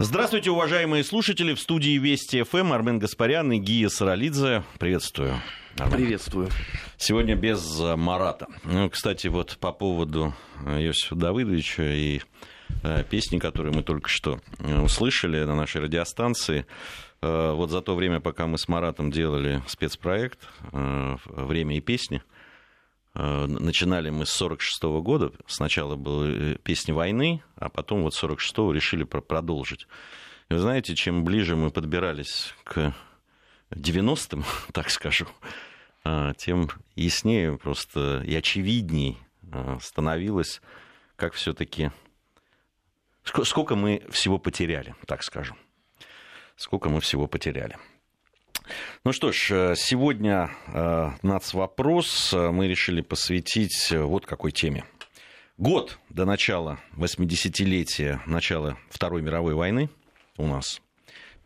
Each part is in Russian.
Здравствуйте, уважаемые слушатели. В студии Вести ФМ Армен Гаспарян и Гия Саралидзе. Приветствую. Армен. Приветствую. Сегодня без э, Марата. Ну, кстати, вот по поводу э, Иосифа Давыдовича и э, песни, которые мы только что услышали на нашей радиостанции. Вот за то время, пока мы с Маратом делали спецпроект «Время и песни», начинали мы с 46 -го года. Сначала были песни войны, а потом вот 46-го решили продолжить. И вы знаете, чем ближе мы подбирались к 90-м, так скажу, тем яснее просто и очевидней становилось, как все-таки сколько мы всего потеряли, так скажем. Сколько мы всего потеряли. Ну что ж, э, сегодня э, вопрос э, мы решили посвятить вот какой теме. Год до начала 80-летия, начала Второй мировой войны у нас,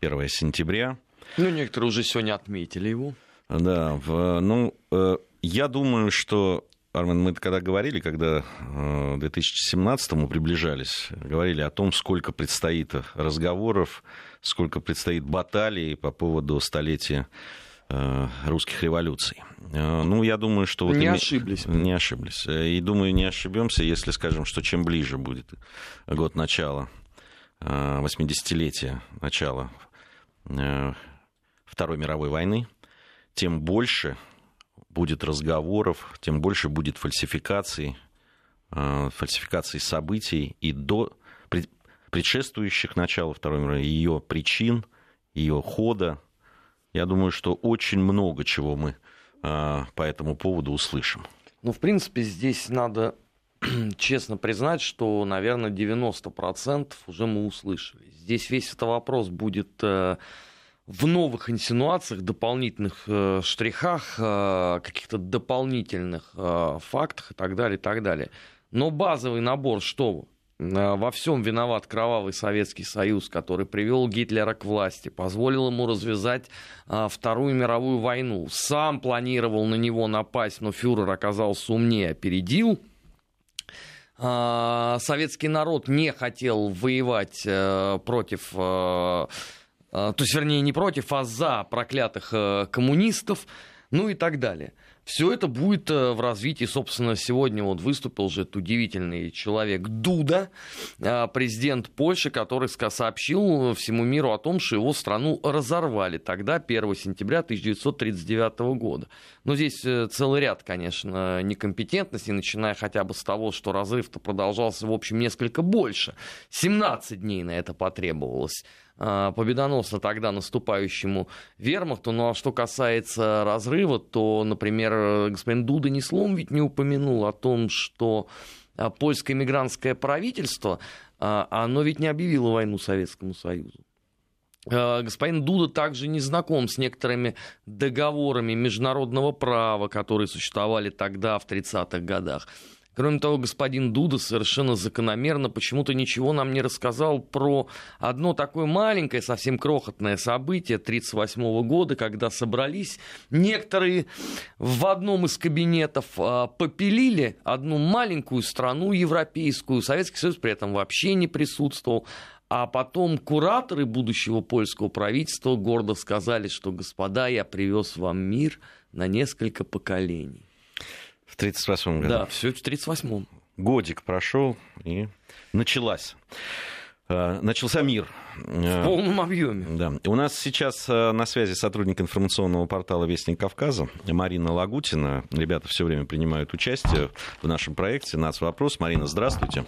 1 сентября. Ну, некоторые уже сегодня отметили его. Да, в, ну, я думаю, что Армен, мы когда говорили, когда к 2017-му приближались, говорили о том, сколько предстоит разговоров, сколько предстоит баталий по поводу столетия э, русских революций. Э, ну, я думаю, что... Вот не име... ошиблись. Не ошиблись. И думаю, не ошибемся, если скажем, что чем ближе будет год начала, 80-летия э, начала Второй мировой войны, тем больше будет разговоров, тем больше будет фальсификаций, э, фальсификаций событий и до предшествующих начала Второй мировой, ее причин, ее хода. Я думаю, что очень много чего мы э, по этому поводу услышим. Ну, в принципе, здесь надо честно признать, что, наверное, 90% уже мы услышали. Здесь весь этот вопрос будет э, в новых инсинуациях, дополнительных э, штрихах, э, каких-то дополнительных э, фактах и так далее, и так далее. Но базовый набор, что э, во всем виноват кровавый Советский Союз, который привел Гитлера к власти, позволил ему развязать а, Вторую мировую войну. Сам планировал на него напасть, но фюрер оказался умнее, опередил. А, советский народ не хотел воевать а, против то есть, вернее, не против, а за проклятых э, коммунистов, ну и так далее. Все это будет э, в развитии, собственно, сегодня вот выступил же этот удивительный человек Дуда, а, президент Польши, который сообщил всему миру о том, что его страну разорвали тогда, 1 сентября 1939 года. Но здесь э, целый ряд, конечно, некомпетентностей, начиная хотя бы с того, что разрыв-то продолжался, в общем, несколько больше. 17 дней на это потребовалось. А, победоносно тогда наступающему вермахту. Ну а что касается разрыва, то, например, господин Дуда ни словом ведь не упомянул о том, что а, польское мигрантское правительство, а, оно ведь не объявило войну Советскому Союзу. Господин Дуда также не знаком с некоторыми договорами международного права, которые существовали тогда, в 30-х годах. Кроме того, господин Дуда совершенно закономерно почему-то ничего нам не рассказал про одно такое маленькое, совсем крохотное событие 1938 года, когда собрались. Некоторые в одном из кабинетов, а, попилили одну маленькую страну европейскую, Советский Союз при этом вообще не присутствовал, а потом кураторы будущего польского правительства гордо сказали, что, господа, я привез вам мир на несколько поколений. В 1938 году. Да, все в 1938. Годик прошел и началась. Э, начался мир. В полном объеме. Да. У нас сейчас э, на связи сотрудник информационного портала Вестник Кавказа Марина Лагутина. Ребята все время принимают участие в нашем проекте «Нац. Вопрос». Марина, здравствуйте.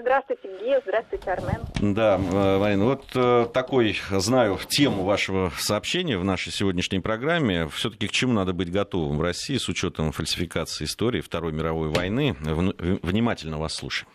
Здравствуйте, Гия, здравствуйте, Армен. Да, э, Марина, вот э, такой, знаю, тему вашего сообщения в нашей сегодняшней программе. Все-таки к чему надо быть готовым в России с учетом фальсификации истории Второй мировой войны? Внимательно вас слушаем.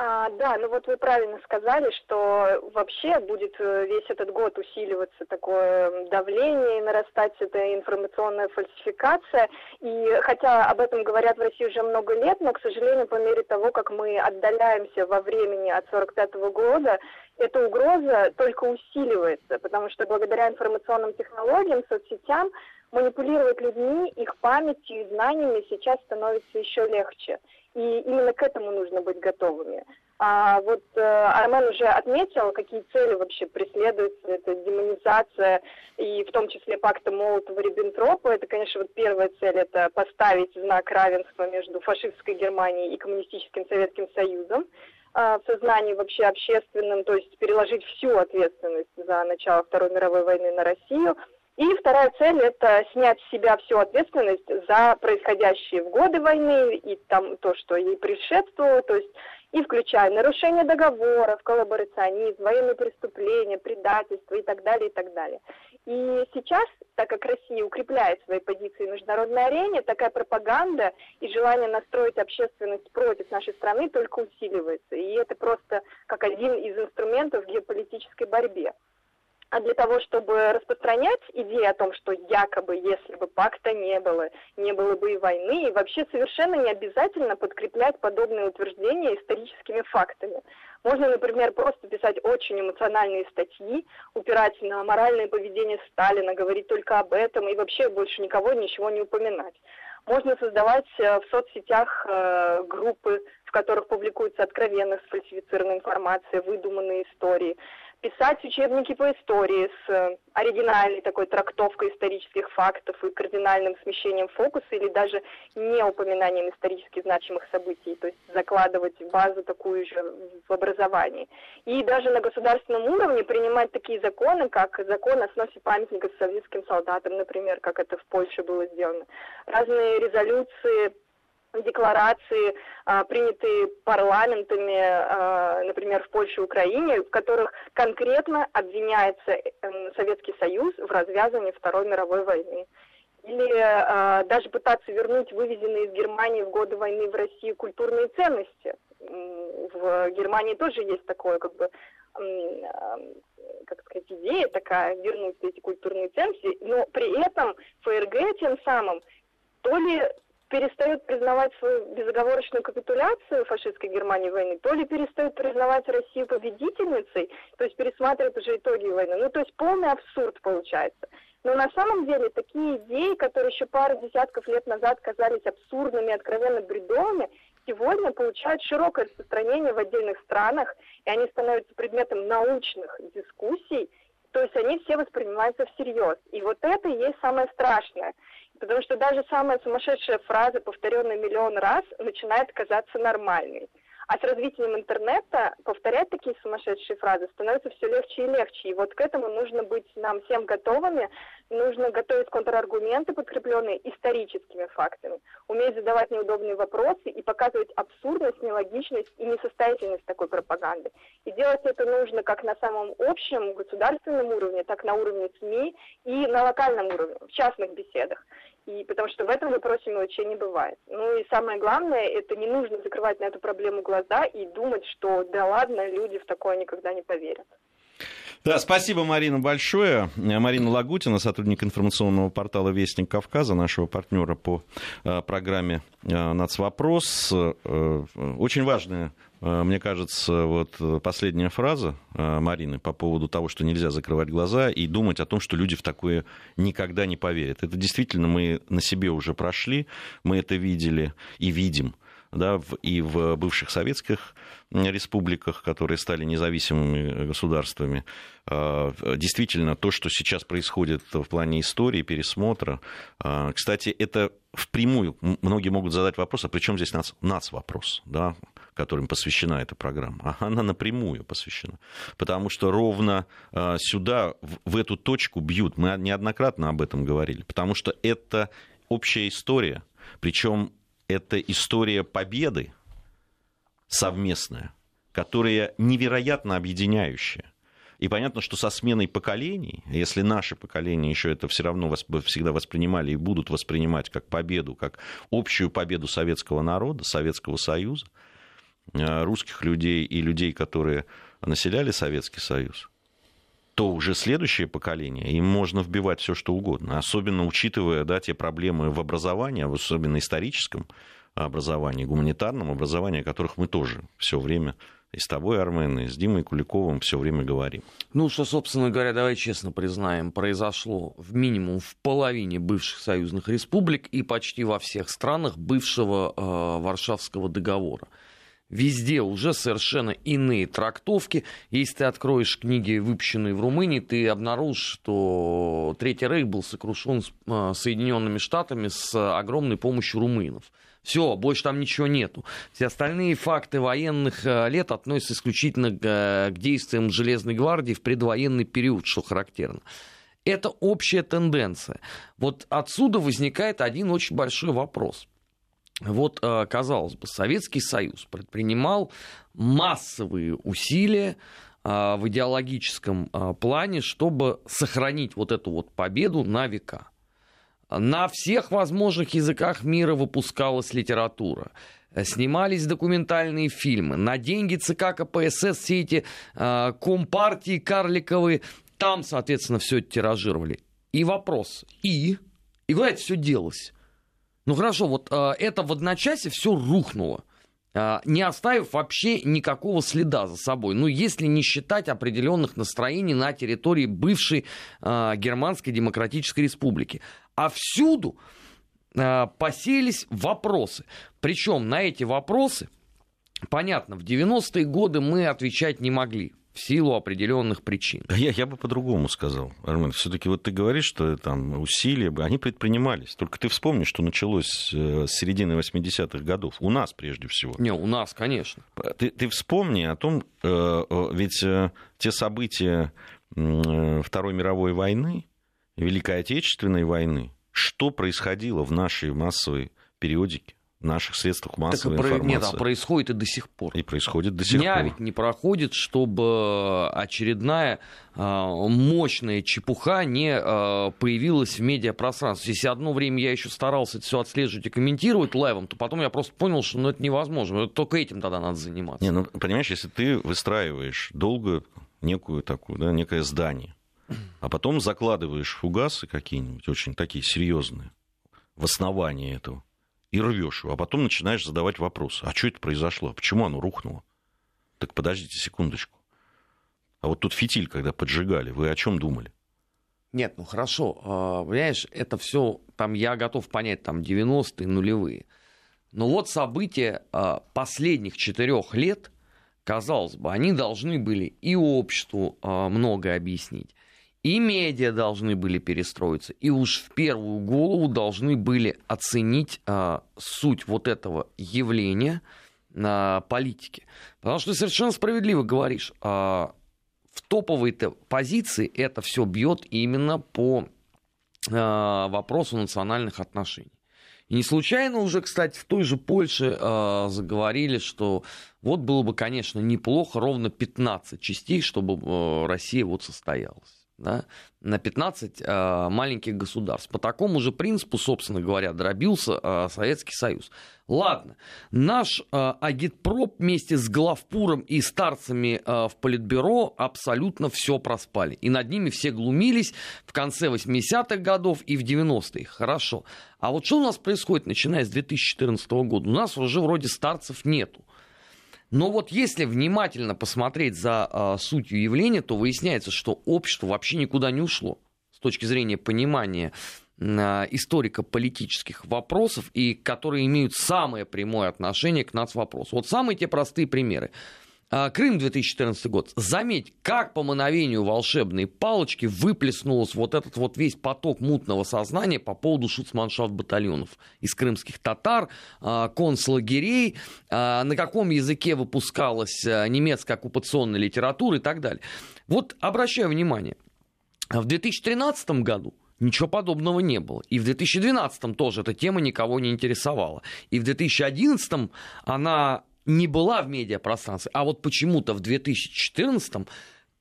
А, да, ну вот вы правильно сказали, что вообще будет э, весь этот год усиливаться такое давление, нарастать эта информационная фальсификация. И хотя об этом говорят в России уже много лет, но, к сожалению, по мере того, как мы отдаляемся во времени от 45 года, эта угроза только усиливается, потому что благодаря информационным технологиям, соцсетям, манипулировать людьми, их памятью и знаниями сейчас становится еще легче. И именно к этому нужно быть готовыми. А вот э, Армен уже отметил, какие цели вообще преследуются, это демонизация, и в том числе пакта Молотова-Риббентропа. Это, конечно, вот первая цель, это поставить знак равенства между фашистской Германией и коммунистическим Советским Союзом э, в сознании вообще общественном, то есть переложить всю ответственность за начало Второй мировой войны на Россию – и вторая цель – это снять с себя всю ответственность за происходящие в годы войны и там то, что ей предшествовало, то есть и включая нарушение договоров, коллаборационизм, военные преступления, предательство и так далее, и так далее. И сейчас, так как Россия укрепляет свои позиции в международной арене, такая пропаганда и желание настроить общественность против нашей страны только усиливается. И это просто как один из инструментов в геополитической борьбе. А для того, чтобы распространять идею о том, что якобы, если бы пакта не было, не было бы и войны, и вообще совершенно не обязательно подкреплять подобные утверждения историческими фактами. Можно, например, просто писать очень эмоциональные статьи, упирать на моральное поведение Сталина, говорить только об этом и вообще больше никого ничего не упоминать. Можно создавать э, в соцсетях э, группы, в которых публикуется откровенно сфальсифицированная информация, выдуманные истории писать учебники по истории с э, оригинальной такой трактовкой исторических фактов и кардинальным смещением фокуса или даже не упоминанием исторически значимых событий, то есть закладывать базу такую же в образовании. И даже на государственном уровне принимать такие законы, как закон о сносе памятников советским солдатам, например, как это в Польше было сделано. Разные резолюции декларации, а, принятые парламентами, а, например, в Польше и Украине, в которых конкретно обвиняется э, Советский Союз в развязывании Второй мировой войны. Или а, даже пытаться вернуть вывезенные из Германии в годы войны в Россию культурные ценности. В Германии тоже есть такое, как бы, как сказать, идея такая, вернуть эти культурные ценности, но при этом ФРГ тем самым то ли перестают признавать свою безоговорочную капитуляцию фашистской Германии войны, то ли перестают признавать Россию победительницей, то есть пересматривают уже итоги войны. Ну, то есть полный абсурд получается. Но на самом деле такие идеи, которые еще пару десятков лет назад казались абсурдными, откровенно бредовыми, сегодня получают широкое распространение в отдельных странах, и они становятся предметом научных дискуссий, то есть они все воспринимаются всерьез. И вот это и есть самое страшное. Потому что даже самая сумасшедшая фраза, повторенная миллион раз, начинает казаться нормальной. А с развитием интернета повторять такие сумасшедшие фразы становится все легче и легче. И вот к этому нужно быть нам всем готовыми. Нужно готовить контраргументы, подкрепленные историческими фактами. Уметь задавать неудобные вопросы и показывать абсурдность, нелогичность и несостоятельность такой пропаганды. И делать это нужно как на самом общем государственном уровне, так на уровне СМИ и на локальном уровне, в частных беседах. И потому что в этом вопросе мелочей не бывает. Ну и самое главное, это не нужно закрывать на эту проблему глаза и думать, что да ладно, люди в такое никогда не поверят. Да, спасибо, Марина, большое. Марина Лагутина, сотрудник информационного портала «Вестник Кавказа», нашего партнера по э, программе э, «Нацвопрос». Э, очень важная мне кажется, вот э, последняя фраза э, Марины по поводу того, что нельзя закрывать глаза и думать о том, что люди в такое никогда не поверят. Это действительно мы на себе уже прошли, мы это видели и видим да, и в бывших советских республиках, которые стали независимыми государствами. Действительно, то, что сейчас происходит в плане истории, пересмотра, кстати, это впрямую, многие могут задать вопрос, а при чем здесь нас, нас вопрос, да, которым посвящена эта программа, а она напрямую посвящена. Потому что ровно а, сюда, в эту точку бьют. Мы неоднократно об этом говорили. Потому что это общая история. Причем это история победы совместная, которая невероятно объединяющая. И понятно, что со сменой поколений, если наши поколения еще это все равно всегда воспринимали и будут воспринимать как победу, как общую победу советского народа, Советского Союза, русских людей и людей, которые населяли Советский Союз, то уже следующее поколение, им можно вбивать все, что угодно, особенно учитывая да, те проблемы в образовании, особенно историческом образовании, гуманитарном образовании, о которых мы тоже все время и с тобой, Армен, и с Димой Куликовым все время говорим. Ну, что, собственно говоря, давай честно признаем, произошло в минимум в половине бывших союзных республик и почти во всех странах бывшего э, Варшавского договора. Везде уже совершенно иные трактовки. Если ты откроешь книги, выпущенные в Румынии, ты обнаружишь, что Третий Рейх был сокрушен а, Соединенными Штатами с огромной помощью румынов. Все, больше там ничего нету. Все остальные факты военных а, лет относятся исключительно к, к действиям Железной гвардии в предвоенный период, что характерно. Это общая тенденция. Вот отсюда возникает один очень большой вопрос – вот, э, казалось бы, Советский Союз предпринимал массовые усилия э, в идеологическом э, плане, чтобы сохранить вот эту вот победу на века. На всех возможных языках мира выпускалась литература. Снимались документальные фильмы. На деньги ЦК КПСС все эти компартии карликовые, там, соответственно, все это тиражировали. И вопрос, и? И куда это все делось? Ну хорошо, вот э, это в одночасье все рухнуло э, не оставив вообще никакого следа за собой. Ну, если не считать определенных настроений на территории бывшей э, Германской Демократической Республики. А всюду э, поселись вопросы. Причем на эти вопросы, понятно, в 90-е годы мы отвечать не могли в силу определенных причин. Я, я бы по-другому сказал, Армен. Все-таки вот ты говоришь, что там усилия, они предпринимались. Только ты вспомни, что началось э, с середины 80-х годов. У нас прежде всего. Не, у нас, конечно. Ты, ты вспомни о том, э, ведь э, те события Второй мировой войны, Великой Отечественной войны, что происходило в нашей массовой периодике? Наших средствах массовой так, информации. Нет, а происходит и до сих пор. И происходит до сих Дня пор. ведь не проходит, чтобы очередная а, мощная чепуха не а, появилась в медиапространстве. Если одно время я еще старался это все отслеживать и комментировать лайвом, то потом я просто понял, что ну, это невозможно. Только этим тогда надо заниматься. Не, ну, понимаешь, если ты выстраиваешь долго некую такую, да, некое здание, а потом закладываешь фугасы какие-нибудь, очень такие серьезные, в основании этого, и рвешь его, а потом начинаешь задавать вопросы. А что это произошло? Почему оно рухнуло? Так подождите секундочку. А вот тут фитиль, когда поджигали, вы о чем думали? Нет, ну хорошо, а, понимаешь, это все, там я готов понять, там 90-е, нулевые. Но вот события а, последних четырех лет, казалось бы, они должны были и обществу а, многое объяснить, и медиа должны были перестроиться, и уж в первую голову должны были оценить а, суть вот этого явления на политике. Потому что ты совершенно справедливо говоришь, а, в топовой позиции это все бьет именно по а, вопросу национальных отношений. И не случайно уже, кстати, в той же Польше э, заговорили, что вот было бы, конечно, неплохо ровно 15 частей, чтобы э, Россия вот состоялась да, на 15 э, маленьких государств. По такому же принципу, собственно говоря, дробился э, Советский Союз. Ладно, наш э, агитпроп вместе с главпуром и старцами э, в Политбюро абсолютно все проспали. И над ними все глумились в конце 80-х годов и в 90-е. Хорошо. А вот что у нас происходит, начиная с 2014 года? У нас уже вроде старцев нету. Но вот если внимательно посмотреть за э, сутью явления, то выясняется, что общество вообще никуда не ушло с точки зрения понимания э, историко-политических вопросов, и которые имеют самое прямое отношение к нацвопросу. Вот самые те простые примеры. А, Крым 2014 год. Заметь, как по мановению волшебной палочки выплеснулся вот этот вот весь поток мутного сознания по поводу шуцманшафт батальонов из крымских татар, а, концлагерей, а, на каком языке выпускалась немецкая оккупационная литература и так далее. Вот обращаю внимание, в 2013 году Ничего подобного не было. И в 2012 тоже эта тема никого не интересовала. И в 2011 она не была в медиапространстве, а вот почему-то в 2014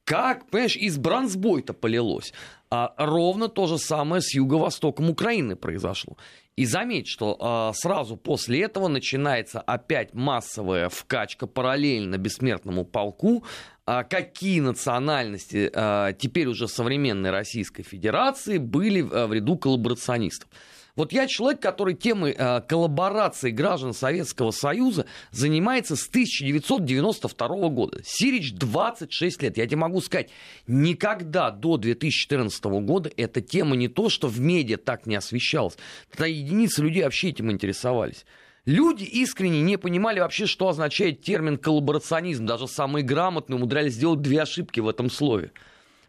как, понимаешь, из бронзбой-то полилось. А ровно то же самое с юго-востоком Украины произошло. И заметь, что а, сразу после этого начинается опять массовая вкачка параллельно бессмертному полку. А какие национальности а, теперь уже современной Российской Федерации были а, в ряду коллаборационистов? Вот я человек, который темой э, коллаборации граждан Советского Союза занимается с 1992 года. Сирич 26 лет. Я тебе могу сказать, никогда до 2014 года эта тема не то, что в медиа так не освещалась. Тогда единицы людей вообще этим интересовались. Люди искренне не понимали вообще, что означает термин коллаборационизм. Даже самые грамотные умудрялись сделать две ошибки в этом слове.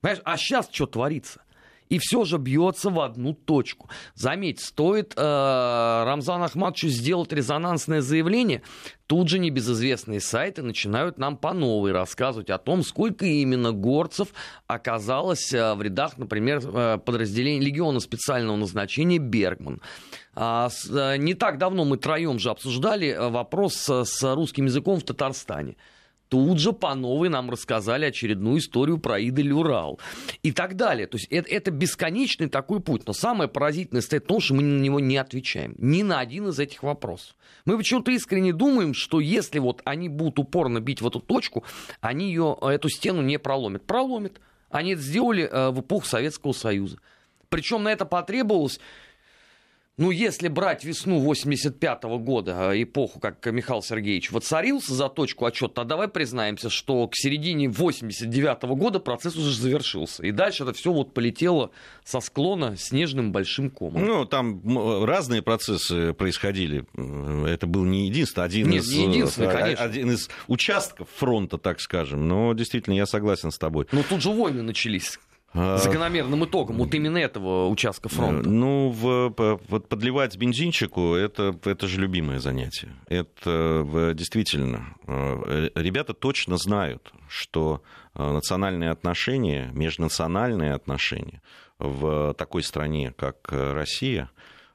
Понимаешь? А сейчас что творится? И все же бьется в одну точку. Заметь, стоит э, Рамзану Ахматовичу сделать резонансное заявление, тут же небезызвестные сайты начинают нам по новой рассказывать о том, сколько именно горцев оказалось э, в рядах, например, э, подразделения легиона специального назначения «Бергман». А, э, не так давно мы троем же обсуждали вопрос с русским языком в Татарстане тут же по новой нам рассказали очередную историю про Идель Урал и так далее. То есть это, это бесконечный такой путь. Но самое поразительное стоит в том, что мы на него не отвечаем. Ни на один из этих вопросов. Мы почему-то искренне думаем, что если вот они будут упорно бить в эту точку, они ее, эту стену не проломят. Проломят. Они это сделали э, в эпоху Советского Союза. Причем на это потребовалось ну, если брать весну 85 -го года, э, эпоху, как Михаил Сергеевич воцарился за точку отчета, то давай признаемся, что к середине 89 -го года процесс уже завершился. И дальше это все вот полетело со склона снежным большим комом. Ну, там разные процессы происходили. Это был не единственный, один, Нет, из, не единственный, а, конечно. один из участков фронта, так скажем. Но действительно, я согласен с тобой. Но тут же войны начались. А, закономерным итогом вот именно этого участка фронта? Ну, в, вот подливать бензинчику это, это же любимое занятие. Это действительно. Э, ребята точно знают, что э, национальные отношения, межнациональные отношения в такой стране, как Россия,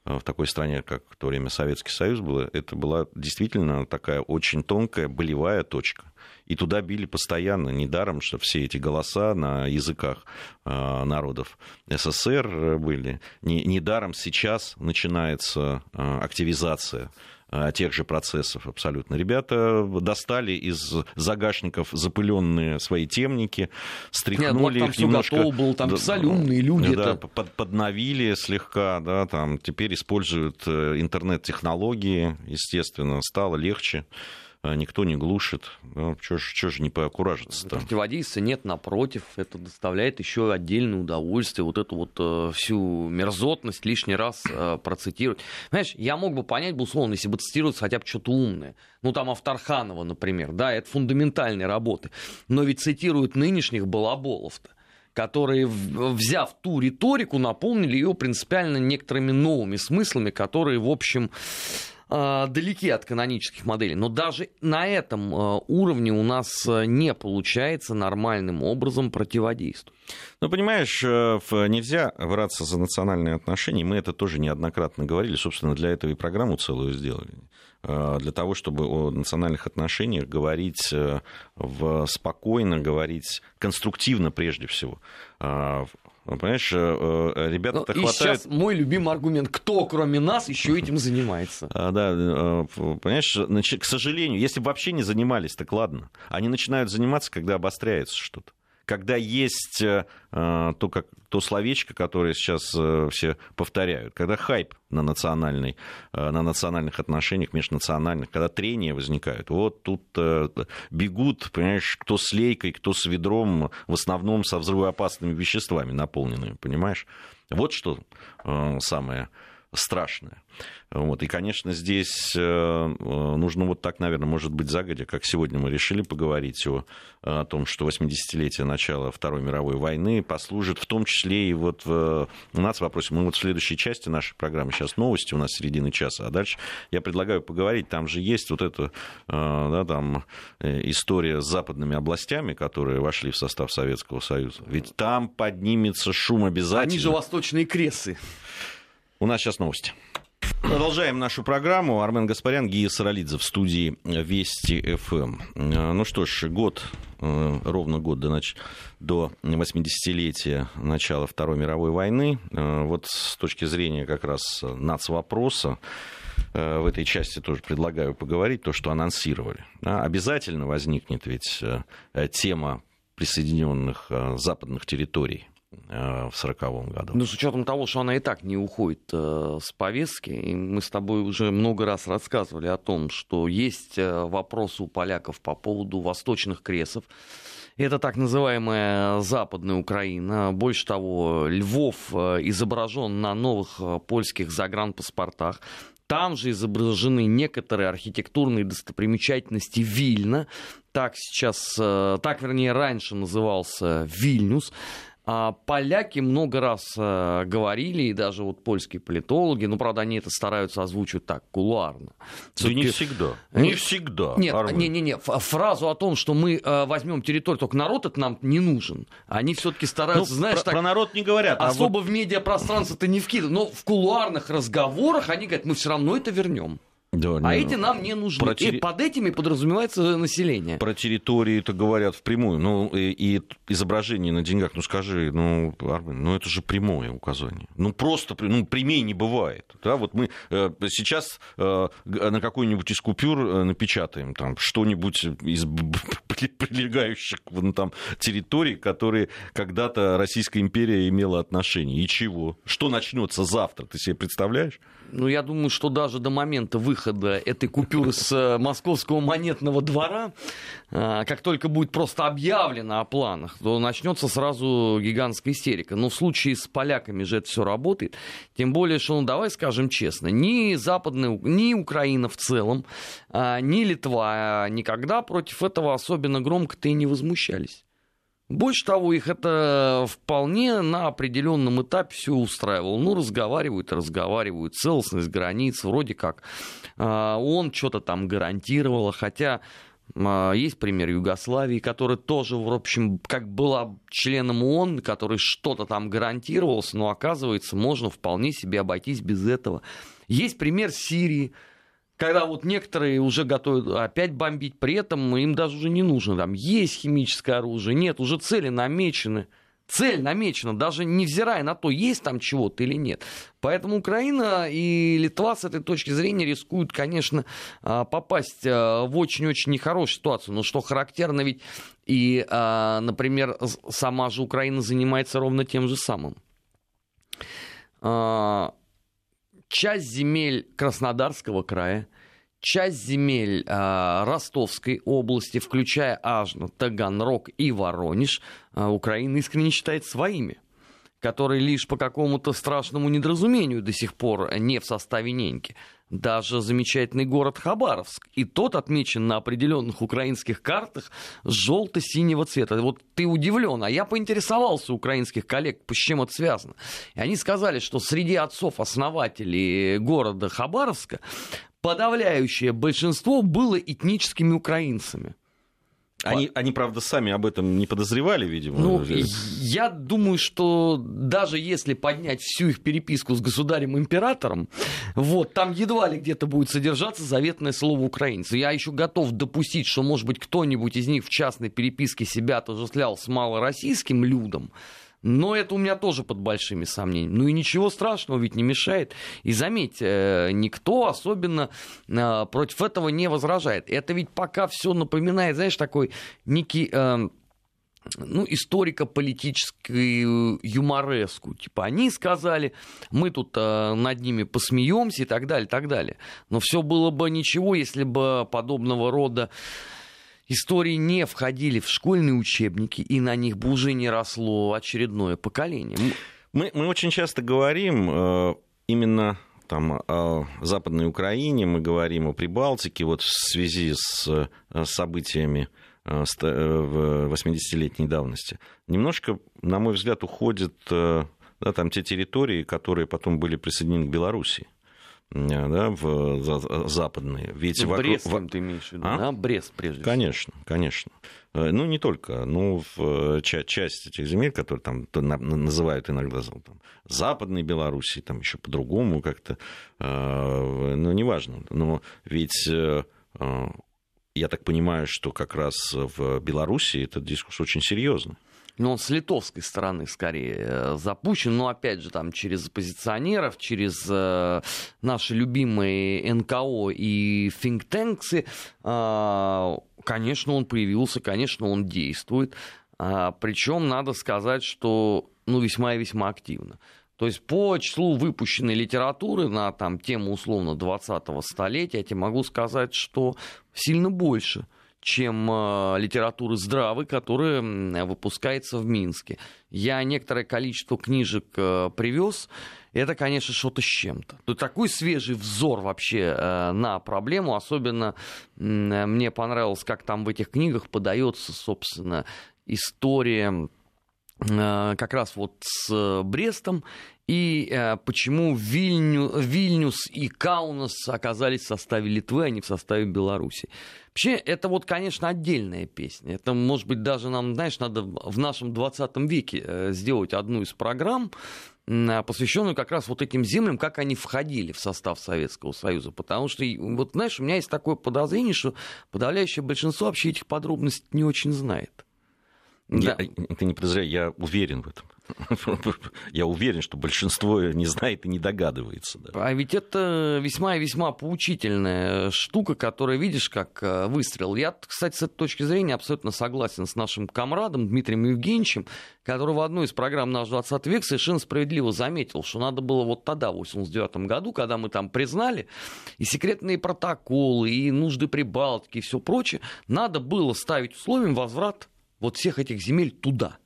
э, в такой стране, как в то время Советский Союз был, это была действительно такая очень тонкая болевая точка и туда били постоянно. Недаром, что все эти голоса на языках э, народов СССР были. Недаром сейчас начинается э, активизация э, тех же процессов абсолютно. Ребята достали из загашников запыленные свои темники, стряхнули Нет, их немножко... Готов был, там писали умные люди. Да, под, подновили слегка, да, там теперь используют интернет-технологии, естественно, стало легче. А никто не глушит. Ну, что же не поаккуражиться-то? Противодействия нет, напротив, это доставляет еще отдельное удовольствие, вот эту вот э, всю мерзотность лишний раз э, процитировать. Знаешь, я мог бы понять, условно, если бы цитировать хотя бы что-то умное. Ну, там Авторханова, например, да, это фундаментальные работы. Но ведь цитируют нынешних балаболов-то которые, взяв ту риторику, наполнили ее принципиально некоторыми новыми смыслами, которые, в общем, далеки от канонических моделей. Но даже на этом э, уровне у нас э, не получается нормальным образом противодействовать. Ну, понимаешь, нельзя браться за национальные отношения. Мы это тоже неоднократно говорили. Собственно, для этого и программу целую сделали для того, чтобы о национальных отношениях говорить в, спокойно, говорить конструктивно прежде всего. Ну, понимаешь, э, э, ребята-то ну, хватает... сейчас мой любимый аргумент. Кто, кроме нас, еще этим занимается? А, да, э, понимаешь, к сожалению, если бы вообще не занимались, так ладно. Они начинают заниматься, когда обостряется что-то когда есть э, то, как, то словечко, которое сейчас э, все повторяют, когда хайп на, национальной, э, на национальных отношениях, межнациональных, когда трения возникают, вот тут бегут, понимаешь, кто с лейкой, кто с ведром, в основном со взрывоопасными веществами наполненными, понимаешь? Вот что самое страшное. Вот. И, конечно, здесь э, э, нужно вот так, наверное, может быть, загодя, как сегодня мы решили поговорить о, о том, что 80-летие начала Второй мировой войны послужит в том числе и вот в нацвопросе. Мы вот в следующей части нашей программы, сейчас новости у нас середины часа, а дальше я предлагаю поговорить, там же есть вот эта э, да, там, история с западными областями, которые вошли в состав Советского Союза. Ведь там поднимется шум обязательно. Они же восточные кресы. У нас сейчас новости. Продолжаем нашу программу. Армен Гаспарян, Гия Саралидзе в студии Вести ФМ. Э, ну что ж, год, э, ровно год до, нач... до 80-летия начала Второй мировой войны. Э, вот с точки зрения как раз нацвопроса, в этой части тоже предлагаю поговорить, то, что анонсировали. Обязательно возникнет ведь тема присоединенных западных территорий в сороковом году. Ну, с учетом того, что она и так не уходит э, с повестки, и мы с тобой уже много раз рассказывали о том, что есть э, вопросы у поляков по поводу восточных кресов. Это так называемая Западная Украина. Больше того, Львов изображен на новых польских загранпаспортах Там же изображены некоторые архитектурные достопримечательности Вильна. Так сейчас, э, так вернее раньше назывался Вильнюс. А поляки много раз э, говорили, и даже вот польские политологи, ну, правда, они это стараются озвучивать так, кулуарно. Да не всегда. Не всегда. Нет, не, не, не. Фразу о том, что мы э, возьмем территорию, только народ это нам не нужен. Они все-таки стараются, ну, знаешь, про, так. Про народ не говорят. Особо а вот... в медиапространство-то не вкидывают. Но в кулуарных разговорах они говорят, мы все равно это вернем. Да, а не, эти нам не нужны. Про и под этими подразумевается население. Про территории это говорят впрямую. Ну, и, и изображение на деньгах, ну скажи, ну, Армен, ну это же прямое указание. Ну просто, ну, прямее не бывает. Да, вот мы э, сейчас э, на какой-нибудь из купюр э, напечатаем там что-нибудь из прилегающих ну, там, территорий, которые когда-то Российская империя имела отношение. И чего? Что начнется завтра? Ты себе представляешь? Ну, я думаю, что даже до момента выхода этой купюры с э, московского монетного двора, э, как только будет просто объявлено о планах, то начнется сразу гигантская истерика. Но в случае с поляками же это все работает. Тем более, что, ну, давай скажем честно, ни Западная, ни Украина в целом, а, ни Литва никогда против этого особенно громко-то и не возмущались. Больше того, их это вполне на определенном этапе все устраивало. Ну, разговаривают, разговаривают, целостность границ, вроде как а, он что-то там гарантировал, хотя а, есть пример Югославии, которая тоже, в общем, как была членом ООН, который что-то там гарантировался, но оказывается, можно вполне себе обойтись без этого. Есть пример Сирии, когда вот некоторые уже готовы опять бомбить, при этом им даже уже не нужно, там есть химическое оружие, нет, уже цели намечены. Цель намечена, даже невзирая на то, есть там чего-то или нет. Поэтому Украина и Литва с этой точки зрения рискуют, конечно, а, попасть а, в очень-очень нехорошую ситуацию. Но что характерно, ведь и, а, например, сама же Украина занимается ровно тем же самым часть земель Краснодарского края, часть земель э, Ростовской области, включая Ажно, Таганрог и Воронеж, э, Украина искренне считает своими которые лишь по какому-то страшному недоразумению до сих пор не в составе неньки даже замечательный город Хабаровск. И тот отмечен на определенных украинских картах желто-синего цвета. Вот ты удивлен, а я поинтересовался у украинских коллег, с чем это связано. И они сказали, что среди отцов-основателей города Хабаровска подавляющее большинство было этническими украинцами. Они, они, правда, сами об этом не подозревали, видимо. Ну, я думаю, что даже если поднять всю их переписку с государем-императором, вот, там едва ли где-то будет содержаться заветное слово украинцы. Я еще готов допустить, что, может быть, кто-нибудь из них в частной переписке себя отождествлял с малороссийским людом, но это у меня тоже под большими сомнениями. Ну и ничего страшного ведь не мешает. И заметьте, э, никто особенно э, против этого не возражает. Это ведь пока все напоминает, знаешь, такой некий э, ну, историко-политическую юмореску. Типа, они сказали, мы тут э, над ними посмеемся и так далее, и так далее. Но все было бы ничего, если бы подобного рода истории не входили в школьные учебники, и на них бы уже не росло очередное поколение. Мы, мы очень часто говорим э, именно там, о Западной Украине, мы говорим о Прибалтике, вот в связи с, э, событиями э, в 80-летней давности. Немножко, на мой взгляд, уходят да, там, те территории, которые потом были присоединены к Белоруссии. Э, да, в западные. Ведь ну, вокруг... Брест, ты имеешь в виду, а? да? Брест, прежде всего. Конечно, конечно. Э, ну, не только, ну, в часть этих земель, которые там называют иногда там, Западной Белоруссии, там еще по-другому как-то, э, ну, неважно. Но ведь я так понимаю, что как раз в Беларуси этот дискурс очень серьезный но он с литовской стороны скорее э, запущен, но опять же там через оппозиционеров, через э, наши любимые НКО и финктенксы, э, конечно, он появился, конечно, он действует, э, причем надо сказать, что ну, весьма и весьма активно. То есть по числу выпущенной литературы на там, тему условно 20-го столетия я тебе могу сказать, что сильно больше – чем э, литературы здравой, которая выпускается в Минске. Я некоторое количество книжек э, привез. Это, конечно, что-то с чем-то. Тут такой свежий взор вообще э, на проблему. Особенно мне понравилось, как там в этих книгах подается, собственно, история как раз вот с Брестом и почему Вильню, Вильнюс и Каунас оказались в составе Литвы, а не в составе Беларуси. Вообще, это вот, конечно, отдельная песня. Это, может быть, даже нам, знаешь, надо в нашем 20 веке э, сделать одну из программ, э, посвященную как раз вот этим землям, как они входили в состав Советского Союза. Потому что, вот знаешь, у меня есть такое подозрение, что подавляющее большинство вообще этих подробностей не очень знает. Я, да. Ты не подозревай, я уверен в этом. Я уверен, что большинство не знает и не догадывается. Да. А ведь это весьма и весьма поучительная штука, которая, видишь, как э, выстрел. Я, кстати, с этой точки зрения абсолютно согласен с нашим комрадом Дмитрием Евгеньевичем, который в одной из программ «Наш 20 век» совершенно справедливо заметил, что надо было вот тогда, в 89 году, когда мы там признали и секретные протоколы, и нужды Прибалтики, и все прочее, надо было ставить условием возврат вот всех этих земель туда –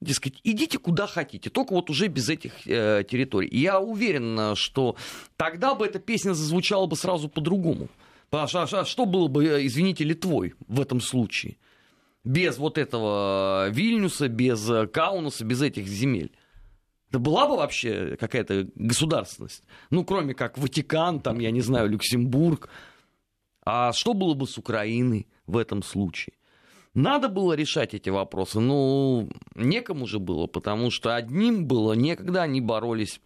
дескать, идите куда хотите, только вот уже без этих э, территорий. И я уверен, что тогда бы эта песня зазвучала бы сразу по-другому. А, а что было бы, э, извините, Литвой в этом случае? Без вот этого Вильнюса, без э, Каунаса, без этих земель. Да была бы вообще какая-то государственность. Ну, кроме как Ватикан, там, я не знаю, Люксембург. А что было бы с Украиной в этом случае? Надо было решать эти вопросы, ну, некому же было, потому что одним было некогда, они боролись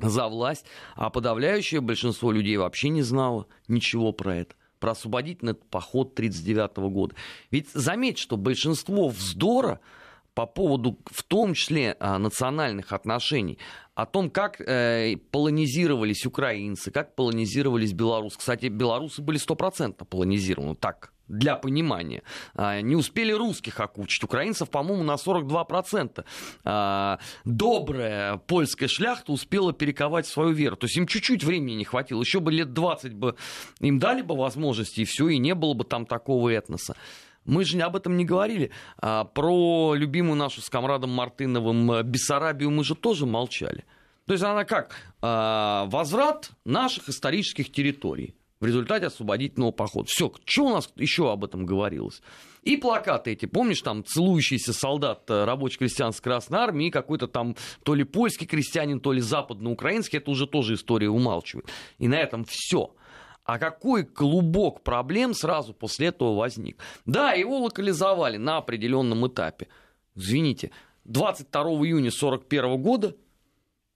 за власть, а подавляющее большинство людей вообще не знало ничего про это про освободительный поход 1939 года. Ведь заметь, что большинство вздора по поводу, в том числе, а, национальных отношений, о том, как э, полонизировались украинцы, как полонизировались белорусы. Кстати, белорусы были стопроцентно полонизированы, так, для понимания. А, не успели русских окучить. Украинцев, по-моему, на 42%. А, добрая польская шляхта успела перековать свою веру. То есть им чуть-чуть времени не хватило. Еще бы лет 20 бы им дали бы возможности, и все, и не было бы там такого этноса. Мы же об этом не говорили. А, про любимую нашу с комрадом Мартыновым э, Бессарабию мы же тоже молчали. То есть она как? Возврат наших исторических территорий в результате освободительного похода. Все, что у нас еще об этом говорилось? И плакаты эти, помнишь, там целующийся солдат э, рабоче-крестьянской Красной Армии, какой-то там то ли польский крестьянин, то ли западноукраинский, это уже тоже история умалчивает. И на этом все. А какой клубок проблем сразу после этого возник? Да, его локализовали на определенном этапе. Извините, 22 июня 1941 года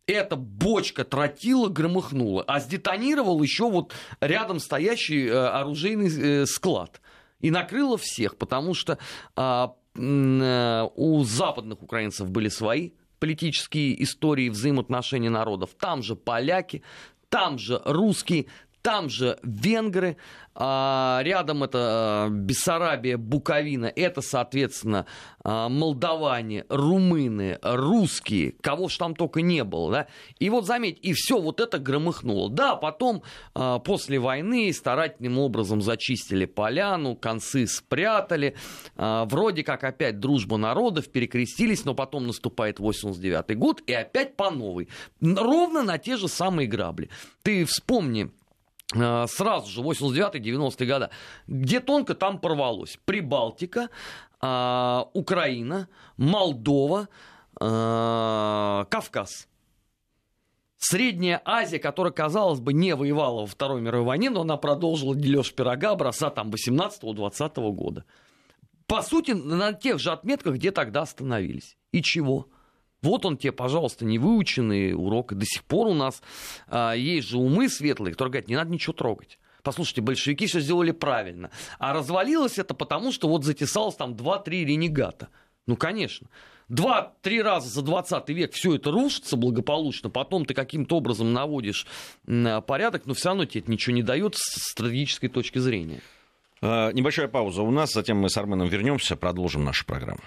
эта бочка тротила громыхнула, а сдетонировал еще вот рядом стоящий э, оружейный э, склад. И накрыло всех, потому что а, э, у западных украинцев были свои политические истории взаимоотношений народов. Там же поляки, там же русские, там же венгры, а, рядом это а, Бессарабия, Буковина, это, соответственно, а, молдаване, румыны, русские, кого ж там только не было, да, и вот заметь, и все вот это громыхнуло. Да, потом после войны старательным образом зачистили поляну, концы спрятали, вроде как опять дружба народов, перекрестились, но потом наступает 89 год, и опять по новой, ровно на те же самые грабли. Ты вспомни, сразу же, 89-90-е годы, где тонко там порвалось. Прибалтика, э, Украина, Молдова, э, Кавказ. Средняя Азия, которая, казалось бы, не воевала во Второй мировой войне, но она продолжила дележ пирога образца там 18-20 года. По сути, на тех же отметках, где тогда остановились. И чего? Вот он тебе, пожалуйста, невыученный урок. И до сих пор у нас а, есть же умы светлые, которые говорят, не надо ничего трогать. Послушайте, большевики все сделали правильно. А развалилось это потому, что вот затесалось там 2-3 ренегата. Ну, конечно. Два-три раза за 20 век все это рушится благополучно, потом ты каким-то образом наводишь порядок, но все равно тебе это ничего не дает с стратегической точки зрения. А, небольшая пауза у нас, затем мы с Арменом вернемся, продолжим нашу программу.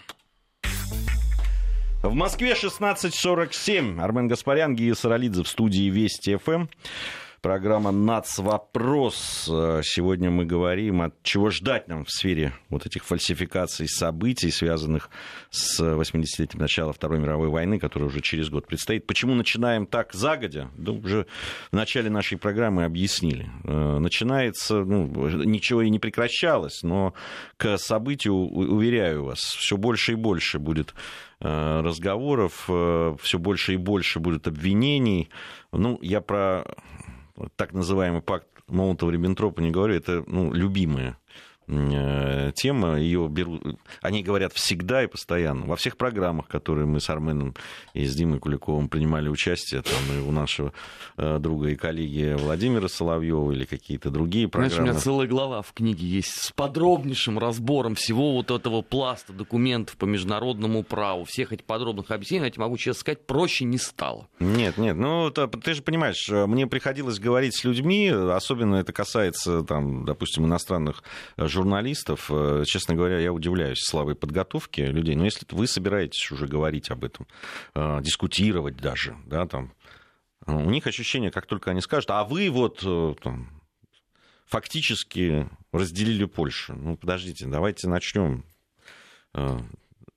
В Москве 16.47. Армен Гаспарян, Гия Саралидзе в студии Вести ФМ. Программа «Нацвопрос». Сегодня мы говорим, от чего ждать нам в сфере вот этих фальсификаций событий, связанных с 80-летием начала Второй мировой войны, которая уже через год предстоит. Почему начинаем так загодя? Да уже в начале нашей программы объяснили. Э, начинается, ну, ничего и не прекращалось, но к событию, уверяю вас, все больше и больше будет э, разговоров, э, все больше и больше будет обвинений. Ну, я про так называемый пакт Молотова-Риббентропа не говорю, это ну, любимая Э, тема, ее берут, они говорят всегда и постоянно. Во всех программах, которые мы с Арменом и с Димой Куликовым принимали участие, там и у нашего э, друга и коллеги Владимира Соловьева или какие-то другие программы. Знаешь, у меня целая глава в книге есть с подробнейшим разбором всего вот этого пласта документов по международному праву, всех этих подробных объяснений, я тебе могу честно сказать, проще не стало. Нет, нет, ну ты же понимаешь, мне приходилось говорить с людьми, особенно это касается, там, допустим, иностранных журналистов, журналистов, э, честно говоря, я удивляюсь слабой подготовки людей. Но если вы собираетесь уже говорить об этом, э, дискутировать даже, да, там, э, у них ощущение, как только они скажут, а вы вот там, фактически разделили Польшу. Ну, подождите, давайте начнем.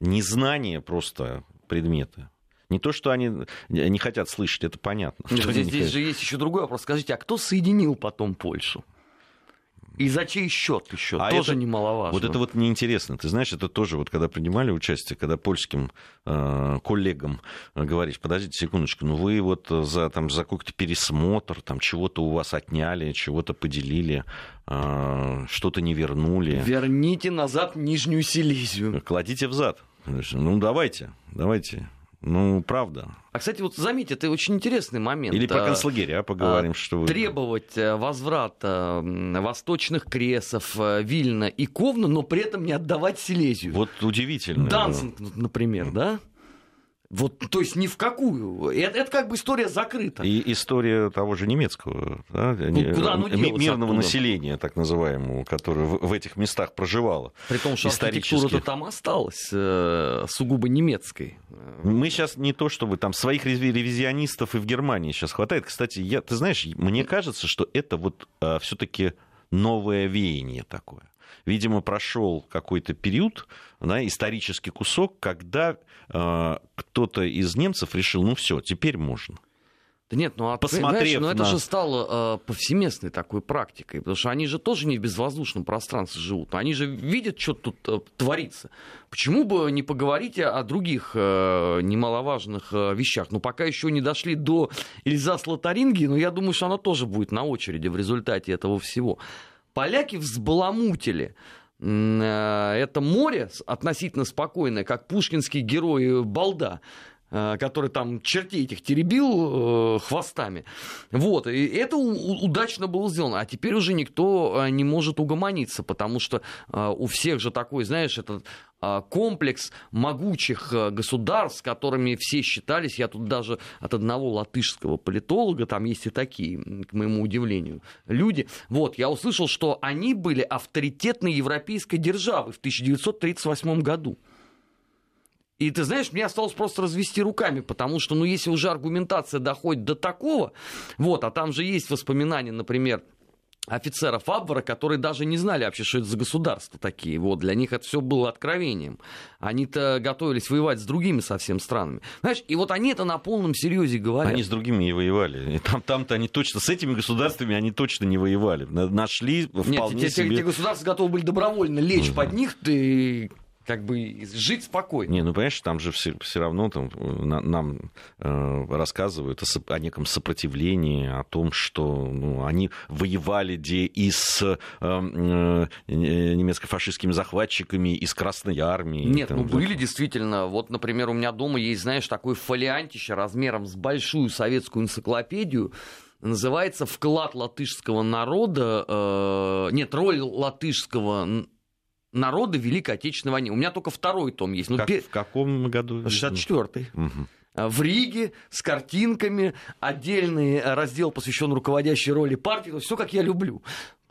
Незнание просто предмета. Не то, что они не хотят слышать, это понятно. Нет, здесь, здесь же есть еще другой вопрос. Скажите, а кто соединил потом Польшу? И за чей счет еще? А тоже это, немаловажно. Вот это вот неинтересно. Ты знаешь, это тоже вот когда принимали участие, когда польским э, коллегам э, говоришь, подождите секундочку, ну вы вот за, там, за какой-то пересмотр, там чего-то у вас отняли, чего-то поделили, э, что-то не вернули. Верните назад Нижнюю Силезию. Кладите взад. Ну давайте, давайте. Ну, правда. А, кстати, вот заметьте, это очень интересный момент. Или про концлагеря а, поговорим, а, что вы... Требовать э, возврата восточных кресов, э, Вильна и Ковна, но при этом не отдавать Силезию. Вот удивительно. Дансинг, например, да? Вот, то есть ни в какую. Это, это как бы история закрыта. И история того же немецкого, да? ну, куда оно мирного оттуда? населения, так называемого, которое в, в этих местах проживало. При том, что архитектура-то там осталась э, сугубо немецкой. Мы сейчас не то, чтобы там своих ревизионистов и в Германии сейчас хватает. Кстати, я, ты знаешь, мне кажется, что это вот э, все-таки новое веяние такое видимо, прошел какой-то период, да, исторический кусок, когда э, кто-то из немцев решил, ну все, теперь можно. Да нет, ну а Посмотрев ну, это на... же стало э, повсеместной такой практикой, потому что они же тоже не в безвоздушном пространстве живут, они же видят, что тут э, творится. Почему бы не поговорить о других э, немаловажных э, вещах? Ну, пока еще не дошли до Эльзас Лотарингии, но я думаю, что она тоже будет на очереди в результате этого всего поляки взбаламутили. Э, это море относительно спокойное, как пушкинский герой Балда, который там чертей этих теребил э, хвостами. Вот, и это удачно было сделано. А теперь уже никто не может угомониться, потому что у всех же такой, знаешь, этот комплекс могучих э, государств, с которыми все считались. Я тут даже от одного латышского политолога, там есть и такие, к моему удивлению, люди. Вот, я услышал, что они были авторитетной европейской державой в 1938 году. И ты знаешь, мне осталось просто развести руками, потому что, ну, если уже аргументация доходит до такого, вот, а там же есть воспоминания, например, офицеров Абвара, которые даже не знали вообще, что это за государства такие. Вот, для них это все было откровением. Они-то готовились воевать с другими совсем странами. Знаешь, и вот они это на полном серьезе говорят. Они с другими не воевали. И там, там-то они точно, с этими государствами они точно не воевали. Нашли вполне Нет, те, себе... те государства готовы были добровольно лечь угу. под них, ты как бы жить спокойно. Не, ну понимаешь, там же все, все равно там, на, нам э, рассказывают о, о неком сопротивлении, о том, что ну, они воевали где и с э, э, немецко-фашистскими захватчиками, и с Красной армией. Нет, там, ну вот. были действительно. Вот, например, у меня дома есть, знаешь, такой фолиантище размером с большую советскую энциклопедию, называется «Вклад латышского народа», э, нет, роль латышского народы Великой Отечественной войны. У меня только второй том есть. Ну, как, пер... В каком году? 64-й. Угу в Риге с картинками, отдельный раздел, посвященный руководящей роли партии, все как я люблю.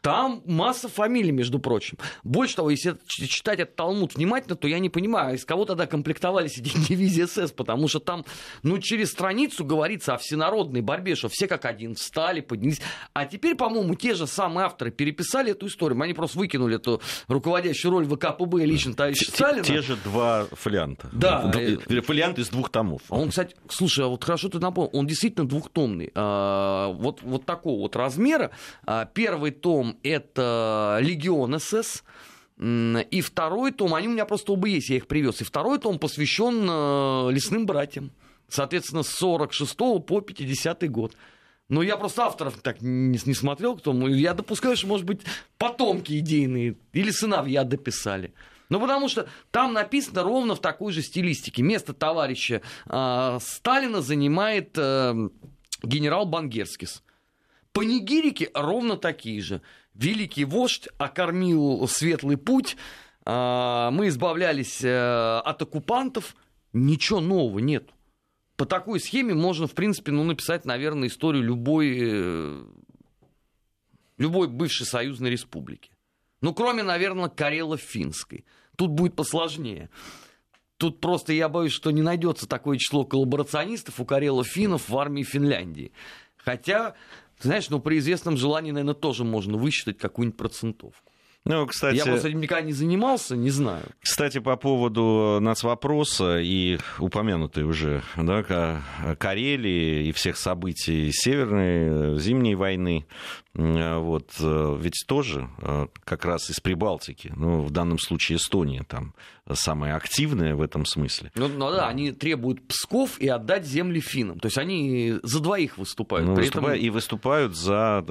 Там масса фамилий, между прочим. Больше того, если читать этот Талмуд внимательно, то я не понимаю, из кого тогда комплектовались эти дивизии СС, потому что там, ну, через страницу говорится о всенародной борьбе, что все как один встали, поднялись. А теперь, по-моему, те же самые авторы переписали эту историю. Они просто выкинули эту руководящую роль ВКПБ лично товарища те, Сталина. Те же два фолианта. Да. Фолиант из двух томов. Он, кстати, слушай, а вот хорошо ты напомнил, он действительно двухтомный. А, вот, вот такого вот размера. А, первый том это «Легион СС», и второй том, они у меня просто оба есть, я их привез. И второй том посвящен э, лесным братьям. Соответственно, с 46 по 50 год. Но я просто авторов так не, не смотрел, кто. Я допускаю, что, может быть, потомки идейные или сыновья дописали. Ну, потому что там написано ровно в такой же стилистике. Место товарища э, Сталина занимает э, генерал Бангерскис. Панигирики ровно такие же. Великий вождь окормил светлый путь, а, мы избавлялись э, от оккупантов, ничего нового нет. По такой схеме можно, в принципе, ну, написать, наверное, историю любой, э, любой бывшей союзной республики. Ну, кроме, наверное, Карело-Финской. Тут будет посложнее. Тут просто я боюсь, что не найдется такое число коллаборационистов у карело-финнов в армии Финляндии. Хотя ты знаешь, ну при известном желании, наверное, тоже можно высчитать какую-нибудь процентовку. Ну, кстати... Я просто этим никогда не занимался, не знаю. Кстати, по поводу нацвопроса и упомянутой уже да, Карелии и всех событий Северной, Зимней войны, вот, ведь тоже как раз из Прибалтики, ну, в данном случае Эстония там самая активная в этом смысле. Ну, ну да, они требуют Псков и отдать земли финнам. То есть они за двоих выступают. Ну, При выступают этом... И выступают за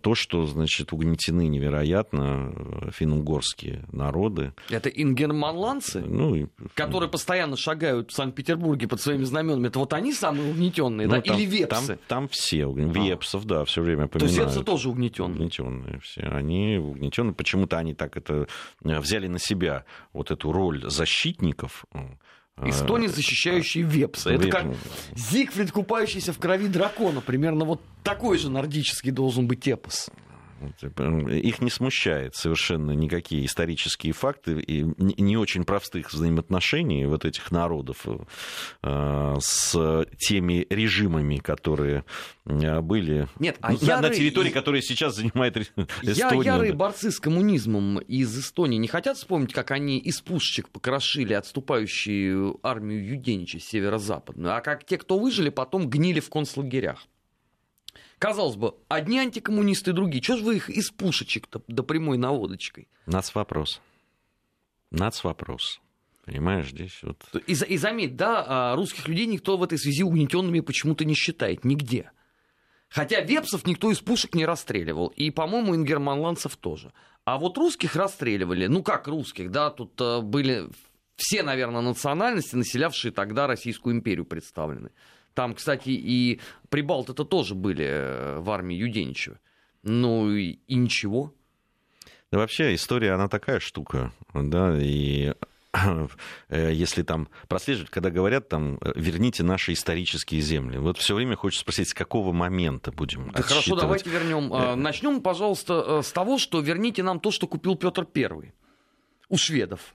то, что, значит, угнетены невероятно финно-угорские народы. Это ингерманландцы, ну, и... которые постоянно шагают в Санкт-Петербурге под своими знаменами. Это вот они самые угнетенные, ну, да? Там, Или вепсы? Там, там все. А. Вепсов, да, все время поминают. Вепсы тоже угнетенные? Угнетенные все. Они угнетенные. Почему-то они так это э, взяли на себя вот эту роль защитников. Эстония, защищающие Вепса. Это как Зигфрид, купающийся в крови дракона. Примерно вот такой же нордический должен быть эпос. Их не смущает совершенно никакие исторические факты и не очень простых взаимоотношений вот этих народов э, с теми режимами, которые э, были Нет, а на, ярые... на территории, которая сейчас занимает Эстония. Я, ярые борцы с коммунизмом из Эстонии не хотят вспомнить, как они из пушечек покрошили отступающую армию Юденича северо-западную, а как те, кто выжили, потом гнили в концлагерях. Казалось бы, одни антикоммунисты, другие. Чего же вы их из пушечек-то до прямой наводочкой? Нац вопрос. Нац вопрос. Понимаешь, здесь вот... И, и заметь, да, а, русских людей никто в этой связи угнетенными почему-то не считает. Нигде. Хотя вепсов никто из пушек не расстреливал. И, по-моему, ингерманландцев тоже. А вот русских расстреливали. Ну, как русских, да, тут а, были все, наверное, национальности, населявшие тогда Российскую империю представлены. Там, кстати, и прибалты-то тоже были э, в армии Юденичева. Ну и, и ничего. Да вообще история, она такая штука, да, и э, если там прослеживать, когда говорят там верните наши исторические земли, вот все время хочется спросить, с какого момента будем да Хорошо, давайте вернем. Э, Начнем, пожалуйста, с того, что верните нам то, что купил Петр Первый у шведов.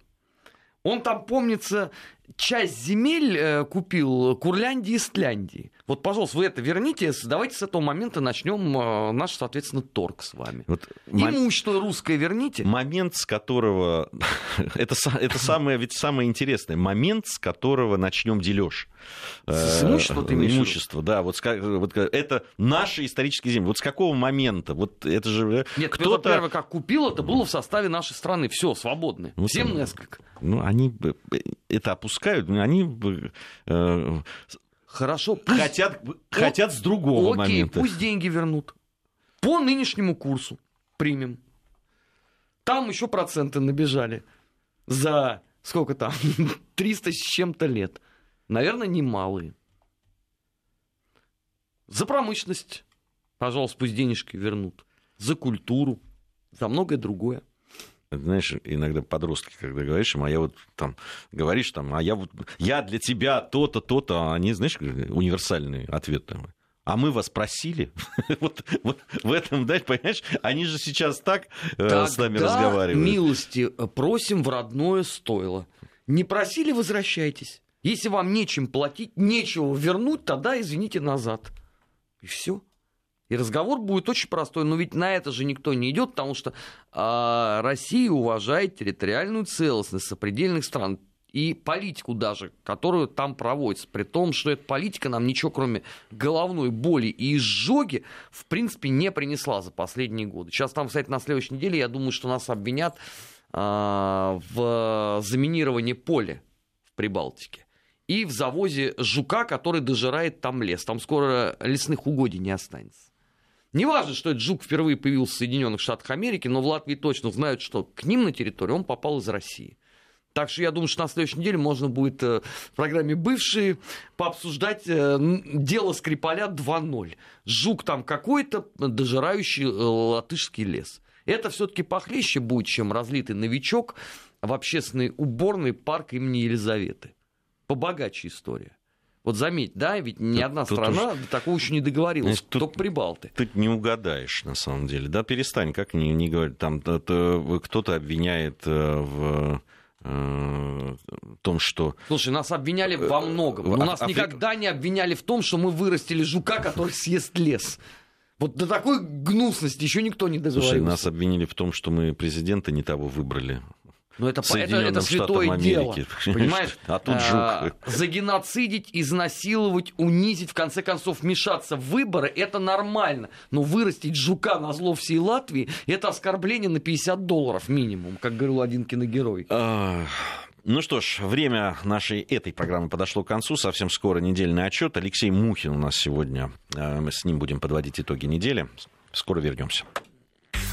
Он там, помнится, часть земель э, купил Курляндии и Стляндии. Вот, пожалуйста, вы это верните. Давайте с этого момента начнем э, наш, соответственно, торг с вами. Вот Имущество русское верните. Момент, с которого... это, это самое, ведь самое интересное. Момент, с которого начнем дележ. С имущества ты имеешь Имущество, да. Вот, вот это наши исторические земли. Вот с какого момента? Вот это же... Нет, кто-то... Первый как купил, это было в составе нашей страны. Все, свободны. Ну, Всем несколько. Ну, они это опускают, они э, Хорошо, пусть... хотят, хотят с другого Окей, момента. пусть деньги вернут. По нынешнему курсу примем. Там еще проценты набежали за сколько там, 300 с чем-то лет. Наверное, немалые. За промышленность, пожалуйста, пусть денежки вернут. За культуру, за многое другое знаешь, иногда подростки, когда говоришь им, а я вот там говоришь там, а я вот я для тебя то-то, то-то, а они, знаешь, универсальный ответ там. А мы вас просили. вот, вот в этом, да, понимаешь, они же сейчас так Тогда с нами разговаривают. милости просим в родное стойло. Не просили, возвращайтесь. Если вам нечем платить, нечего вернуть, тогда извините назад. И все. И разговор будет очень простой, но ведь на это же никто не идет, потому что э, Россия уважает территориальную целостность сопредельных стран и политику даже, которую там проводится, при том, что эта политика нам ничего, кроме головной боли и изжоги, в принципе, не принесла за последние годы. Сейчас там, кстати, на следующей неделе, я думаю, что нас обвинят э, в заминировании поля в Прибалтике и в завозе жука, который дожирает там лес. Там скоро лесных угодий не останется. Не важно, что этот жук впервые появился в Соединенных Штатах Америки, но в Латвии точно знают, что к ним на территорию он попал из России. Так что я думаю, что на следующей неделе можно будет э, в программе «Бывшие» пообсуждать э, дело Скрипаля 2.0. Жук там какой-то, дожирающий э, латышский лес. Это все-таки похлеще будет, чем разлитый новичок в общественный уборный парк имени Елизаветы. Побогаче история. Вот заметь, да, ведь ни тут, одна страна уж... такого еще не договорилась, тут, только прибалты. Тут не угадаешь, на самом деле. Да, перестань, как не, не говорить. Там кто-то обвиняет в том, что... Слушай, нас обвиняли во многом. Но нас Африка... никогда не обвиняли в том, что мы вырастили жука, который съест лес. Вот до такой гнусности еще никто не договорился. Слушай, нас обвинили в том, что мы президента не того выбрали. Но это, это, это святое дело, понимаешь? А тут жук. А, загеноцидить, изнасиловать, унизить, в конце концов, вмешаться в выборы, это нормально. Но вырастить жука на зло всей Латвии, это оскорбление на 50 долларов минимум, как говорил один киногерой. Ну что ж, время нашей этой программы подошло к концу. Совсем скоро недельный отчет. Алексей Мухин у нас сегодня. Э, мы с ним будем подводить итоги недели. Скоро вернемся.